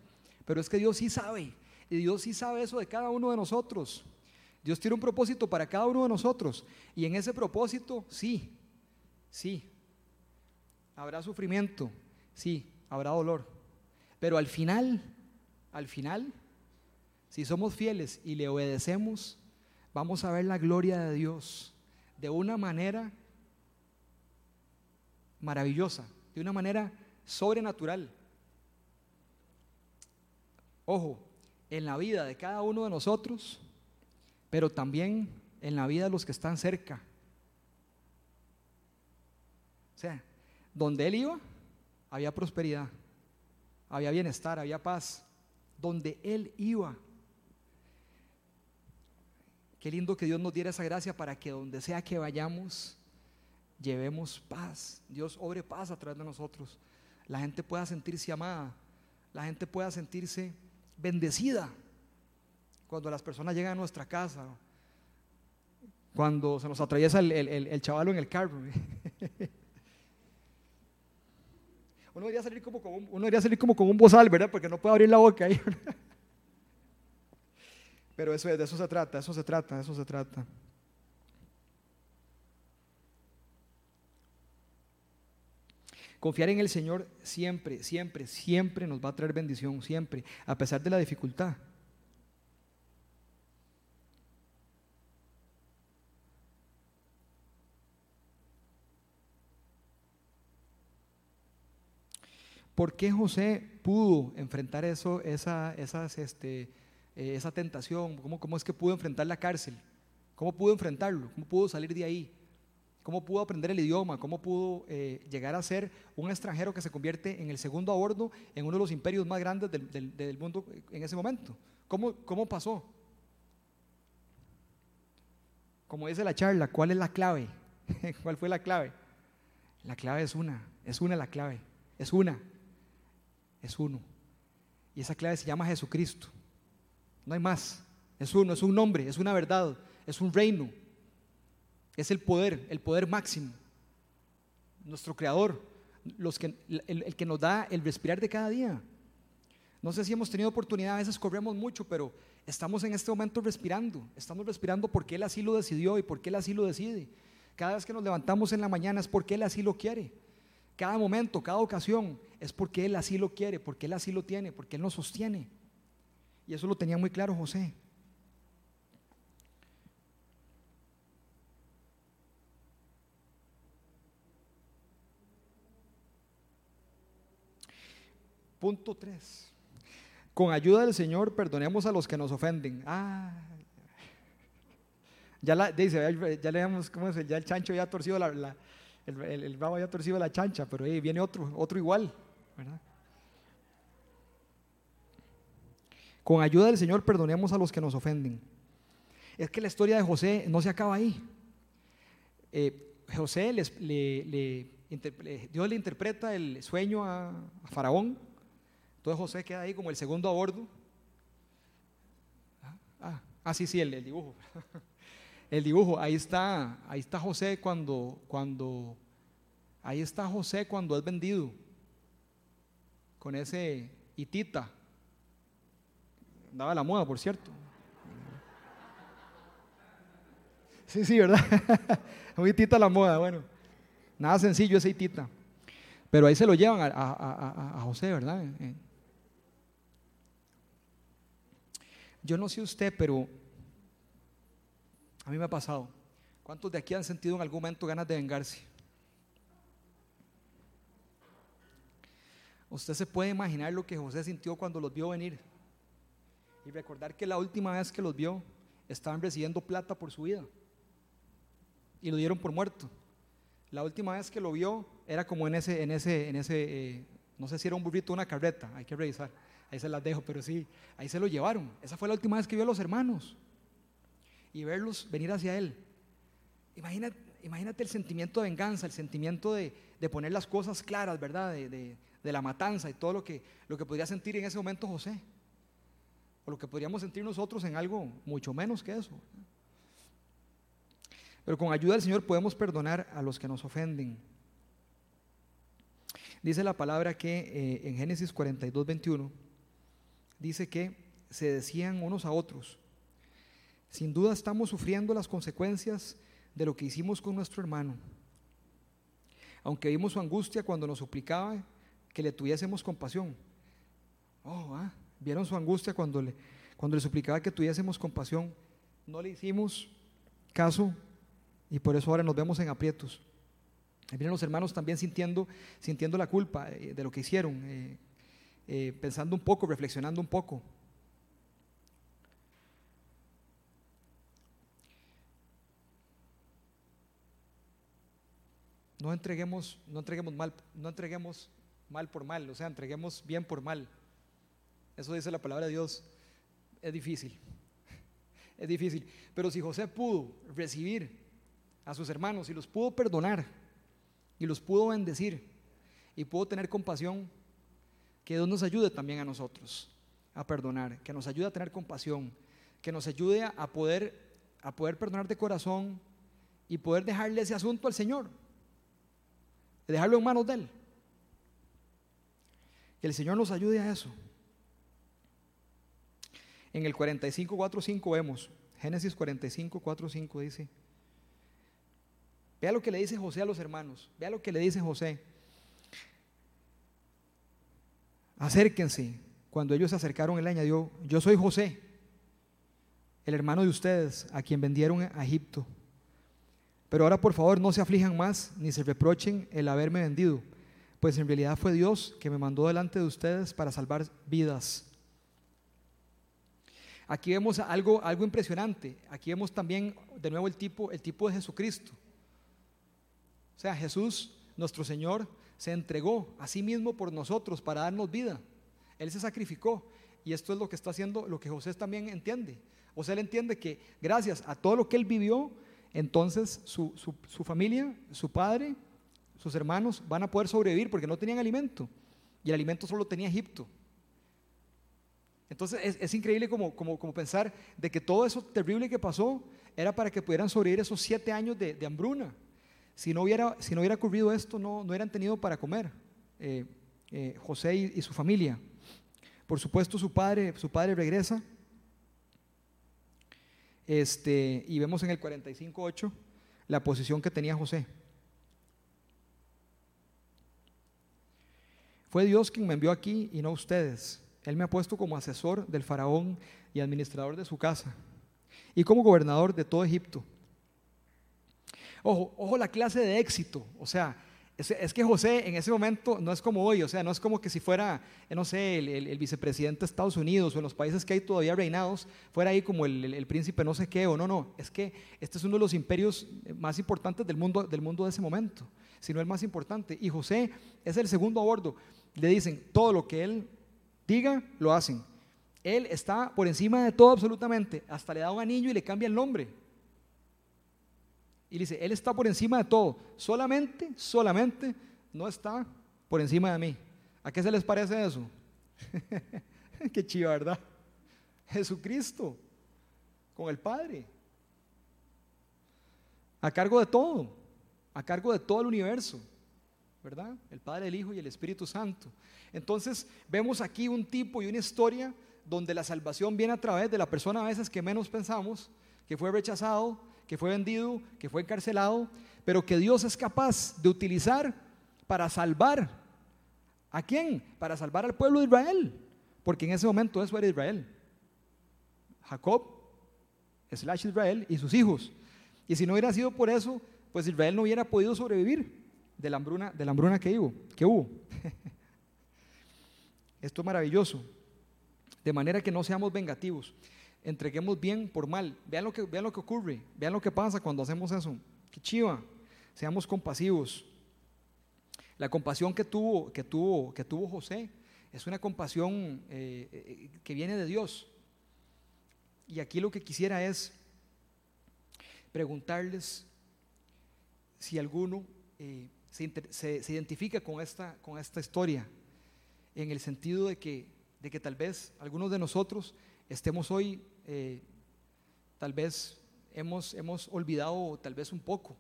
Pero es que Dios sí sabe, y Dios sí sabe eso de cada uno de nosotros. Dios tiene un propósito para cada uno de nosotros. Y en ese propósito, sí, sí, habrá sufrimiento, sí, habrá dolor. Pero al final, al final, si somos fieles y le obedecemos, vamos a ver la gloria de Dios de una manera maravillosa, de una manera sobrenatural. Ojo, en la vida de cada uno de nosotros, pero también en la vida de los que están cerca. O sea, donde él iba, había prosperidad, había bienestar, había paz. Donde él iba. Qué lindo que Dios nos diera esa gracia para que donde sea que vayamos, llevemos paz. Dios obre paz a través de nosotros. La gente pueda sentirse amada, la gente pueda sentirse bendecida cuando las personas llegan a nuestra casa, cuando se nos atraviesa el, el, el chavalo en el carro. Uno debería salir como con un, uno debería salir como con un bozal, ¿verdad? Porque no puede abrir la boca ahí. Pero eso de eso se trata, eso se trata, eso se trata. Confiar en el Señor siempre, siempre, siempre nos va a traer bendición, siempre, a pesar de la dificultad. ¿Por qué José pudo enfrentar eso, esa, esas, este, eh, esa tentación? ¿Cómo, ¿Cómo es que pudo enfrentar la cárcel? ¿Cómo pudo enfrentarlo? ¿Cómo pudo salir de ahí? Cómo pudo aprender el idioma, cómo pudo eh, llegar a ser un extranjero que se convierte en el segundo a en uno de los imperios más grandes del, mundo en ese momento. ¿Cómo, ¿Cómo pasó? Como dice la charla, ¿cuál es la clave? ¿Cuál fue la clave? La clave es una, es una la clave, es una, es uno. Y esa clave se llama Jesucristo. No hay más. Es uno, es un nombre, es una verdad, es un reino es el poder, el poder máximo. Nuestro creador, que, el, que nos da el respirar de cada día. No sé si hemos tenido oportunidad, a veces corremos mucho, pero estamos en este momento respirando. Estamos respirando porque Él así lo decidió y porque Él así lo decide. Cada vez que nos levantamos en la mañana es porque Él así lo quiere. Cada momento, cada ocasión es porque Él así lo quiere, porque Él así lo tiene, porque Él nos sostiene. Y eso lo tenía muy claro José. Punto 3. Con ayuda del Señor perdonemos a los que nos ofenden. Ah, ya la, dice, ya, le ¿cómo es? Ya el chancho ya ha torcido la, el, el, ya ha torcido la chancha, pero ahí viene otro, otro igual, Con ayuda del Señor perdonemos a los que nos ofenden. Es que la historia de José no se acaba ahí. Eh, José le, Dios le interpreta el sueño a Faraón entonces José queda ahí como el segundo a bordo. Ah, ah, ah sí, sí, el, dibujo. el dibujo, ahí está, ahí está José cuando, cuando, ahí está José cuando es vendido con ese hitita. Daba la moda, por cierto. Sí, sí, ¿verdad? Un hitita la moda, bueno. Nada sencillo ese hitita. Pero ahí se lo llevan a, a José, ¿verdad? Yo no sé usted, pero a mí me ha pasado. ¿Cuántos de aquí han sentido en algún momento ganas de vengarse? Usted se puede imaginar lo que José sintió cuando los vio venir. y recordar que la última vez que los vio estaban recibiendo plata por su vida y lo dieron por muerto. La última vez que lo vio era como en ese, en ese, en ese, eh, no sé si era un burrito o una carreta, hay que revisar, ahí se las dejo, pero sí, ahí se lo llevaron. Esa fue la última vez que vio a los hermanos y verlos venir hacia él. Imagínate, imagínate el sentimiento de venganza, el sentimiento de, poner las cosas claras, ¿verdad? De, de, la matanza y todo lo que, lo que podría sentir en ese momento José. O lo que podríamos sentir nosotros en algo mucho menos que eso. Pero con ayuda del Señor podemos perdonar a los que nos ofenden. Dice la palabra que eh, en Génesis 42, 21, dice que se decían unos a otros, sin duda estamos sufriendo las consecuencias de lo que hicimos con nuestro hermano. Aunque vimos su angustia cuando nos suplicaba que le tuviésemos compasión. Oh, ah, vieron su angustia cuando le, cuando le suplicaba que tuviésemos compasión. No le hicimos caso y por eso ahora nos vemos en aprietos. vienen los hermanos también sintiendo, sintiendo la culpa eh, de lo que hicieron, eh, pensando un poco, reflexionando un poco. No entreguemos, no entreguemos mal, no entreguemos mal por mal, o sea, entreguemos bien por mal. Eso dice la palabra de Dios. Es difícil, es difícil. Pero si José pudo recibir a sus hermanos y los pudo perdonar y los pudo bendecir y pudo tener compasión, que Dios nos ayude también a nosotros a perdonar, que nos ayude a tener compasión, que nos ayude a poder, a poder perdonar de corazón y poder dejarle ese asunto al Señor de dejarlo en manos de Él. Que el Señor nos ayude a eso. En el 45.4.5 vemos, Génesis 45.4.5 dice, vea lo que le dice José a los hermanos, vea lo que le dice José. Acérquense. Cuando ellos se acercaron, él añadió, yo soy José, el hermano de ustedes, a quien vendieron a Egipto. Pero ahora por favor no se aflijan más ni se reprochen el haberme vendido, pues en realidad fue Dios que me mandó delante de ustedes para salvar vidas. Aquí vemos algo, algo impresionante. Aquí vemos también de nuevo el tipo, el tipo de Jesucristo. O sea, Jesús, nuestro Señor, se entregó a sí mismo por nosotros para darnos vida. Él se sacrificó. Y esto es lo que está haciendo, lo que José también entiende. O sea, él entiende que gracias a todo lo que él vivió, entonces su, familia, su padre, sus hermanos van a poder sobrevivir porque no tenían alimento y el alimento solo tenía Egipto. Entonces es, increíble como, como, pensar de que todo eso terrible que pasó era para que pudieran sobrevivir esos siete años de, hambruna. Si no, hubiera, si no hubiera ocurrido esto, no, no hubieran tenido para comer eh, eh, José y, y, su familia. Por supuesto, su padre, su padre regresa este, y vemos en el 45.8 la posición que tenía José. Fue Dios quien me envió aquí y no ustedes. Él me ha puesto como asesor del faraón y administrador de su casa y como gobernador de todo Egipto. Ojo, ojo la clase de éxito. O sea, es, que José en ese momento no es como hoy, o sea, no es como que si fuera, eh, no sé, el, vicepresidente de Estados Unidos o en los países que hay todavía reinados, fuera ahí como el, príncipe no sé qué o no, no, es que este es uno de los imperios eh, más importantes del mundo, del mundo de ese momento, si no el más importante. Y José es el segundo a bordo. Le dicen, todo lo que él diga, lo hacen. Él está por encima de todo absolutamente, hasta le da un anillo y le cambia el nombre. Y dice, Él está por encima de todo. Solamente, solamente no está por encima de mí. ¿A qué se les parece eso? qué chido, ¿verdad? Jesucristo con el Padre. A cargo de todo. A cargo de todo el universo. ¿Verdad? El Padre, el Hijo y el Espíritu Santo. Entonces vemos aquí un tipo y una historia donde la salvación viene a través de la persona a veces que menos pensamos, que fue rechazado, que fue vendido, que fue encarcelado, pero que Dios es capaz de utilizar para salvar. ¿A quién? Para salvar al pueblo de Israel, porque en ese momento eso era Israel. Jacob, slash Israel y sus hijos. Y si no hubiera sido por eso, pues Israel no hubiera podido sobrevivir de la hambruna, de la hambruna que hubo. Que hubo. Esto es maravilloso. De manera que no seamos vengativos. Entreguemos bien por mal. Vean lo que, vean lo que ocurre. Vean lo que pasa cuando hacemos eso. Qué chiva. Seamos compasivos. La compasión que tuvo, que tuvo, que tuvo José es una compasión eh, eh, que viene de Dios. Y aquí lo que quisiera es preguntarles si alguno eh, se, identifica con esta, con esta historia, en el sentido de que, de que tal vez algunos de nosotros estemos hoy, tal vez hemos, hemos olvidado tal vez un poco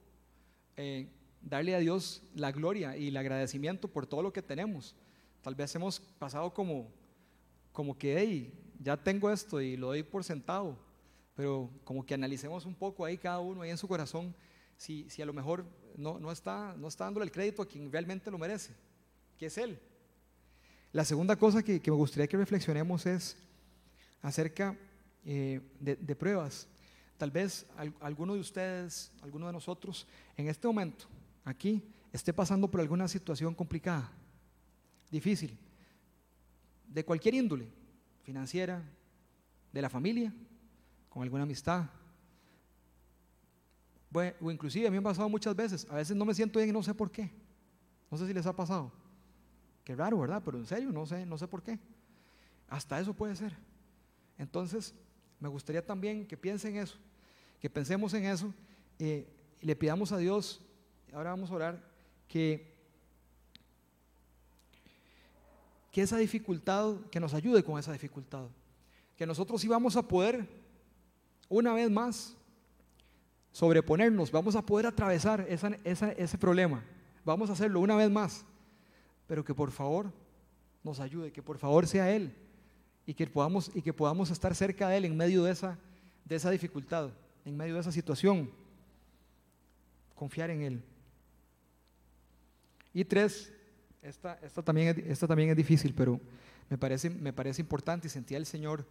darle a Dios la gloria y el agradecimiento por todo lo que tenemos. Tal vez hemos pasado como, como que, hey, ya tengo esto y lo doy por sentado, pero como que analicemos un poco ahí cada uno, ahí en su corazón, si, si a lo mejor no, no, está, no está dándole el crédito a quien realmente lo merece, que es Él. La segunda cosa que, me gustaría que reflexionemos es acerca eh, de, pruebas. Tal vez alguno de ustedes, alguno de nosotros, en este momento, aquí esté pasando por alguna situación complicada, difícil, de cualquier índole, financiera, de la familia, con alguna amistad. o inclusive a mí me ha pasado muchas veces, a veces no me siento bien y no sé por qué. No sé si les ha pasado. Qué raro, ¿verdad? Pero en serio, no sé, no sé por qué. Hasta eso puede ser. Entonces, me gustaría también que piensen eso, que pensemos en eso eh, y le pidamos a Dios ahora vamos a orar, que, que esa dificultad, que nos ayude con esa dificultad, que nosotros sí vamos a poder, una vez más, sobreponernos, vamos a poder atravesar ese problema, vamos a hacerlo una vez más, pero que por favor nos ayude, que por favor sea Él y que podamos, y que podamos estar cerca de Él en medio de esa, de esa dificultad, en medio de esa situación, confiar en Él. Y tres, esta, esta, también, esta también es difícil, pero me parece, me parece importante y sentía el Señor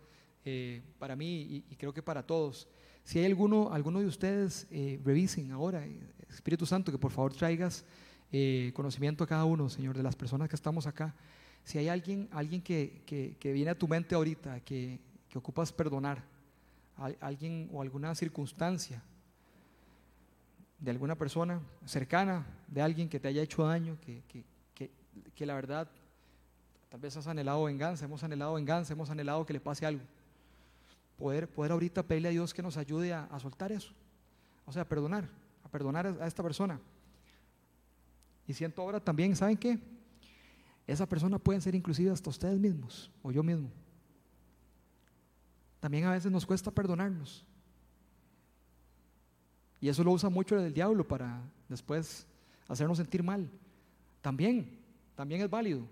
eh, para mí y, creo que para todos. Si hay alguno, alguno de ustedes, eh, revisen ahora, eh, Espíritu Santo, que por favor traigas conocimiento a cada uno, Señor, de las personas que estamos acá. Si hay alguien, alguien que, que, viene a tu mente ahorita, que, que ocupas perdonar, alguien o alguna circunstancia, de alguna persona cercana, de alguien que te haya hecho daño, que, que, que, la verdad, tal vez has anhelado venganza, hemos anhelado venganza, hemos anhelado que le pase algo. Poder, poder ahorita pedirle a Dios que nos ayude a, a soltar eso. O sea, a perdonar, a perdonar a esta persona. Y siento ahora también, ¿saben qué? Esa persona pueden ser inclusive hasta ustedes mismos o yo mismo. También a veces nos cuesta perdonarnos. Y eso lo usa mucho el diablo para después hacernos sentir mal. También, también es válido.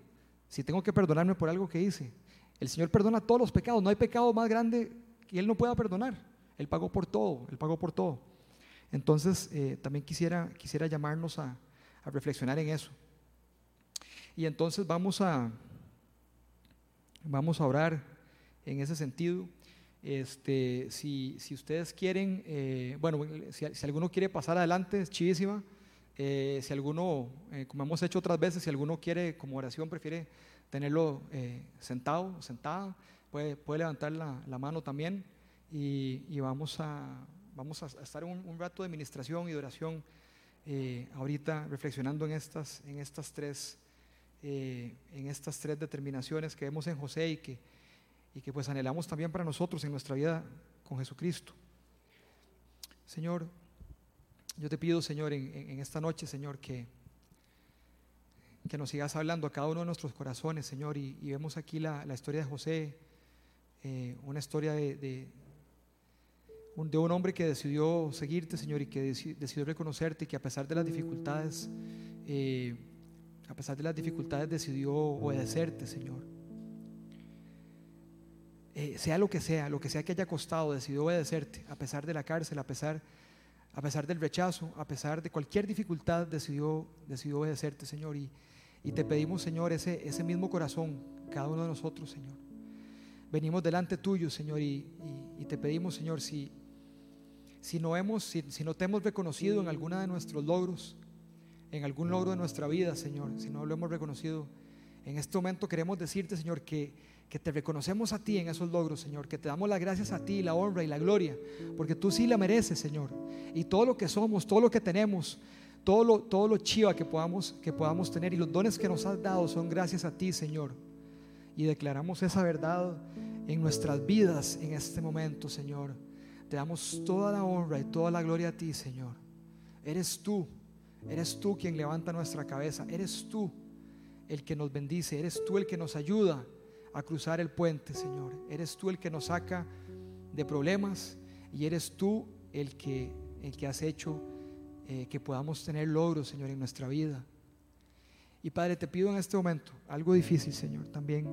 Si tengo que perdonarme por algo que hice. El Señor perdona todos los pecados. No hay pecado más grande que Él no pueda perdonar. Él pagó por todo. Él pagó por todo. Entonces, eh, también quisiera, quisiera llamarnos a, a reflexionar en eso. Y entonces vamos a, vamos a orar en ese sentido. Este, si, si ustedes quieren, eh, bueno, si, alguno quiere pasar adelante, es chivísima. Eh, si alguno, eh, como hemos hecho otras veces, si alguno quiere como oración, prefiere tenerlo sentado, sentada, puede, puede levantar la, la mano también y, y, vamos, a, vamos a estar un, un rato de administración y de oración ahorita reflexionando en estas, en estas tres, en estas tres determinaciones que vemos en José y que y que pues anhelamos también para nosotros en nuestra vida con Jesucristo. Señor, yo te pido, Señor, en, esta noche, Señor, que, que nos sigas hablando a cada uno de nuestros corazones, Señor, y, vemos aquí la, historia de José, eh, una historia de, de, un, hombre que decidió seguirte, Señor, y que decidió reconocerte y que a pesar de las dificultades, eh, a pesar de las dificultades decidió obedecerte, Señor. Eh, sea lo que sea, lo que sea que haya costado, decidió obedecerte, a pesar de la cárcel, a pesar, a pesar del rechazo, a pesar de cualquier dificultad, decidió, decidió obedecerte, Señor. Y, y te pedimos, Señor, ese, ese mismo corazón, cada uno de nosotros, Señor. Venimos delante tuyo, Señor, y, y, te pedimos, Señor, si, si, no hemos, si, si no te hemos reconocido en alguna de nuestros logros, en algún logro de nuestra vida, Señor, si no lo hemos reconocido, en este momento queremos decirte, Señor, que que te reconocemos a ti en esos logros, Señor, que te damos las gracias a ti, la honra y la gloria, porque tú sí la mereces, Señor. Y todo lo que somos, todo lo que tenemos, todo lo, todo chiva que podamos, que podamos tener y los dones que nos has dado son gracias a ti, Señor. Y declaramos esa verdad en nuestras vidas en este momento, Señor. Te damos toda la honra y toda la gloria a ti, Señor. Eres tú, eres tú quien levanta nuestra cabeza, eres tú el que nos bendice, eres tú el que nos ayuda a cruzar el puente, Señor. Eres tú el que nos saca de problemas y eres tú el que, el que has hecho eh, que podamos tener logros, Señor, en nuestra vida. Y Padre, te pido en este momento algo difícil, Señor, también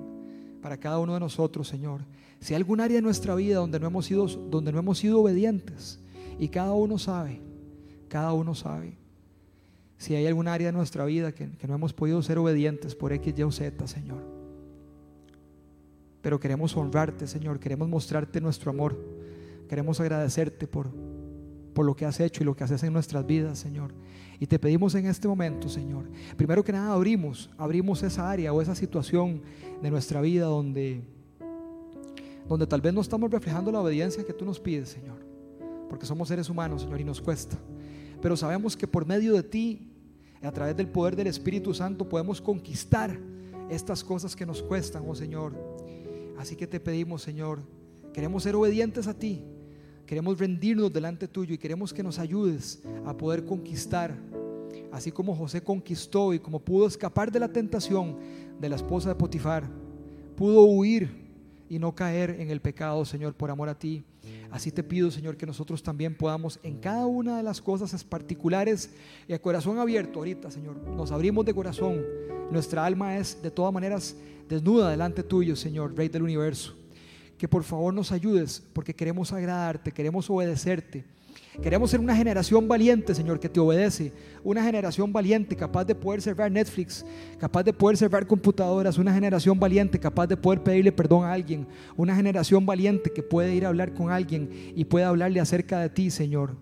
para cada uno de nosotros, Señor. Si hay algún área de nuestra vida donde no hemos sido, donde no hemos sido obedientes, y cada uno sabe, cada uno sabe. Si hay algún área de nuestra vida que, que no hemos podido ser obedientes por X, Y o Z, Señor. Pero queremos honrarte, Señor. Queremos mostrarte nuestro amor. Queremos agradecerte por, por lo que has hecho y lo que haces en nuestras vidas, Señor. Y te pedimos en este momento, Señor. Primero que nada, abrimos, abrimos esa área o esa situación de nuestra vida donde, donde tal vez no estamos reflejando la obediencia que tú nos pides, Señor. Porque somos seres humanos, Señor, y nos cuesta. Pero sabemos que por medio de ti, a través del poder del Espíritu Santo, podemos conquistar estas cosas que nos cuestan, oh Señor. Así que te pedimos, Señor, queremos ser obedientes a ti, queremos rendirnos delante tuyo y queremos que nos ayudes a poder conquistar, así como José conquistó y como pudo escapar de la tentación de la esposa de Potifar, pudo huir y no caer en el pecado, Señor, por amor a ti. Así te pido, Señor, que nosotros también podamos en cada una de las cosas particulares y a corazón abierto ahorita, Señor, nos abrimos de corazón. Nuestra alma es de todas maneras desnuda delante tuyo, Señor, Rey del universo. Que por favor nos ayudes porque queremos agradarte, queremos obedecerte. Queremos ser una generación valiente, Señor, que te obedece. Una generación valiente, capaz de poder cerrar Netflix, capaz de poder cerrar computadoras. Una generación valiente, capaz de poder pedirle perdón a alguien. Una generación valiente que puede ir a hablar con alguien y puede hablarle acerca de ti, Señor.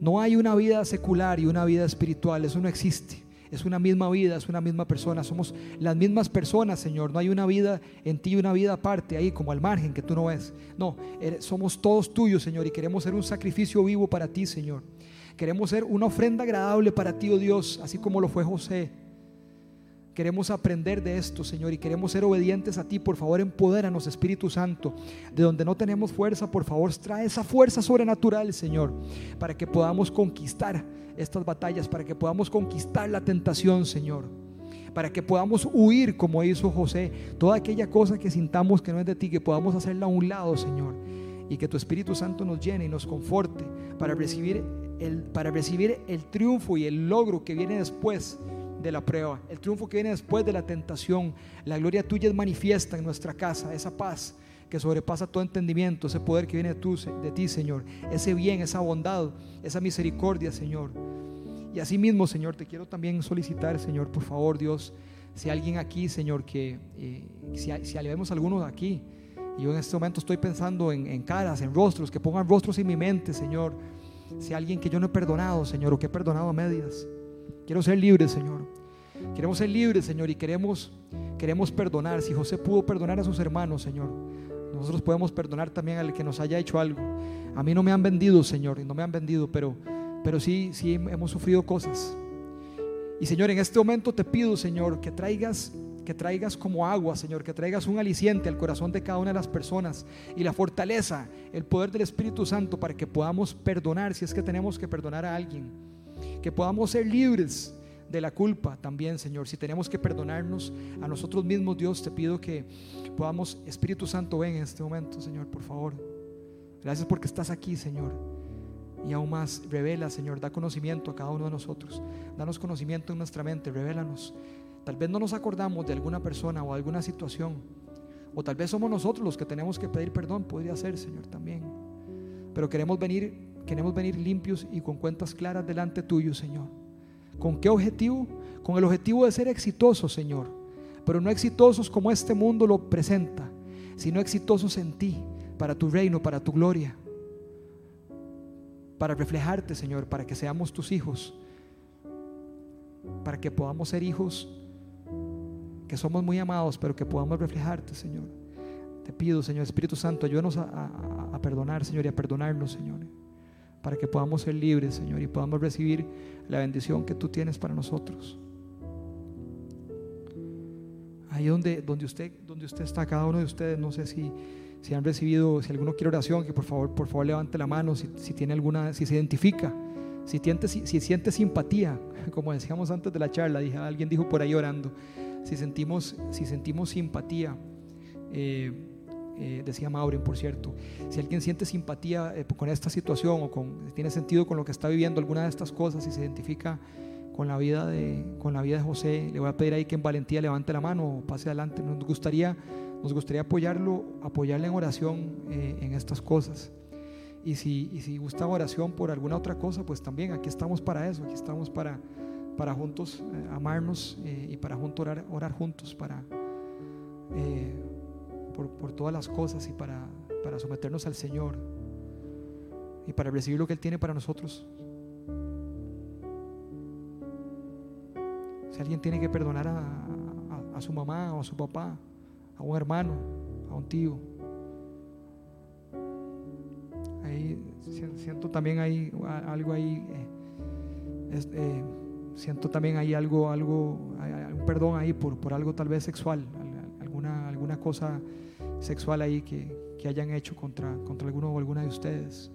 No hay una vida secular y una vida espiritual, eso no existe es una misma vida, es una misma persona, somos las mismas personas, Señor. No hay una vida en ti y una vida aparte ahí, como al margen que tú no ves. No, somos todos tuyos, Señor, y queremos ser un sacrificio vivo para ti, Señor. Queremos ser una ofrenda agradable para ti, oh Dios, así como lo fue José. Queremos aprender de esto, Señor, y queremos ser obedientes a ti. Por favor, empodéranos, Espíritu Santo. De donde no tenemos fuerza, por favor, trae esa fuerza sobrenatural, Señor, para que podamos conquistar estas batallas, para que podamos conquistar la tentación, Señor. Para que podamos huir como hizo José, toda aquella cosa que sintamos que no es de ti, que podamos hacerla a un lado, Señor. Y que tu Espíritu Santo nos llene y nos conforte para recibir el, para recibir el triunfo y el logro que viene después de la prueba, el triunfo que viene después de la tentación. La gloria tuya es manifiesta en nuestra casa, esa paz que sobrepasa todo entendimiento, ese poder que viene de, de ti, Señor, ese bien, esa bondad, esa misericordia, Señor. Y así mismo, Señor, te quiero también solicitar, Señor, por favor, Dios, si alguien aquí, Señor, que eh, si, si vemos algunos aquí, yo en este momento estoy pensando en, en caras, en rostros, que pongan rostros en mi mente, Señor. Si alguien que yo no he perdonado, Señor, o que he perdonado a medias. Quiero ser libre, Señor. Queremos ser libres, Señor, y queremos, queremos perdonar. Si José pudo perdonar a sus hermanos, Señor, nosotros podemos perdonar también al que nos haya hecho algo. A mí no me han vendido, Señor, y no me han vendido, pero, pero sí, sí hemos sufrido cosas. Y Señor, en este momento te pido, Señor, que traigas que traigas como agua, Señor, que traigas un aliciente al corazón de cada una de las personas y la fortaleza, el poder del Espíritu Santo para que podamos perdonar si es que tenemos que perdonar a alguien que podamos ser libres de la culpa también, Señor. Si tenemos que perdonarnos a nosotros mismos, Dios, te pido que podamos, Espíritu Santo, ven en este momento, Señor, por favor. Gracias porque estás aquí, Señor. Y aún más, revela, Señor, da conocimiento a cada uno de nosotros. Danos conocimiento en nuestra mente, revélanos. Tal vez no nos acordamos de alguna persona o alguna situación. O tal vez somos nosotros los que tenemos que pedir perdón, podría ser, Señor, también. Pero queremos venir Queremos venir limpios y con cuentas claras delante tuyo, Señor. ¿Con qué objetivo? Con el objetivo de ser exitosos, Señor. Pero no exitosos como este mundo lo presenta, sino exitosos en ti, para tu reino, para tu gloria. Para reflejarte, Señor, para que seamos tus hijos. Para que podamos ser hijos que somos muy amados, pero que podamos reflejarte, Señor. Te pido, Señor Espíritu Santo, ayúdanos a, perdonar, Señor, y a perdonarnos, Señor, para que podamos ser libres, Señor, y podamos recibir la bendición que tú tienes para nosotros. Ahí donde, donde, usted, donde usted está, cada uno de ustedes, no sé si, si han recibido, si alguno quiere oración, que por favor, por favor levante la mano, si, si tiene alguna, si se identifica, si, siente, si, si siente simpatía, como decíamos antes de la charla, dije, alguien dijo por ahí orando, si sentimos, si sentimos simpatía, eh, eh, decía Maureen, por cierto, si alguien siente simpatía eh, con esta situación o tiene sentido con lo que está viviendo alguna de estas cosas y se identifica con la vida de, con la vida de José, le voy a pedir ahí que en valentía levante la mano o pase adelante. Nos gustaría, nos gustaría apoyarlo, apoyarle en oración en estas cosas. Y si, y si gusta oración por alguna otra cosa, pues también aquí estamos para eso, aquí estamos para para juntos eh, amarnos eh, y para juntos orar, juntos para, eh, por, todas las cosas y para, para someternos al Señor y para recibir lo que Él tiene para nosotros. Si alguien tiene que perdonar a, su mamá o a su papá, a un hermano, a un tío, ahí siento también ahí algo ahí. Eh, siento también ahí algo, algo, un perdón ahí por, por algo tal vez sexual, alguna, alguna cosa sexual ahí que, que hayan hecho contra, contra alguno o alguna de ustedes.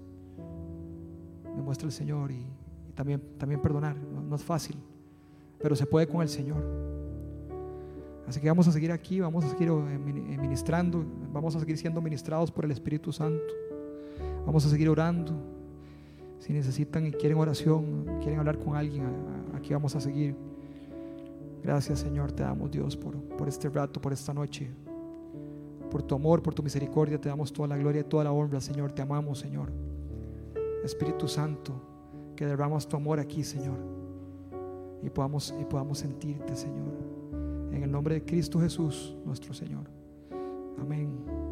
Me muestra el Señor y, también, también perdonar. No, es fácil, pero se puede con el Señor. Así que vamos a seguir aquí, vamos a seguir ministrando, vamos a seguir siendo ministrados por el Espíritu Santo. Vamos a seguir orando. Si necesitan y quieren oración, quieren hablar con alguien, aquí vamos a seguir. Gracias Señor, te damos Dios por, por este rato, por esta noche. Por tu amor, por tu misericordia, te damos toda la gloria y toda la honra, Señor. Te amamos, Señor. Espíritu Santo, que derramas tu amor aquí, Señor. Y podamos, y podamos sentirte, Señor. En el nombre de Cristo Jesús, nuestro Señor. Amén.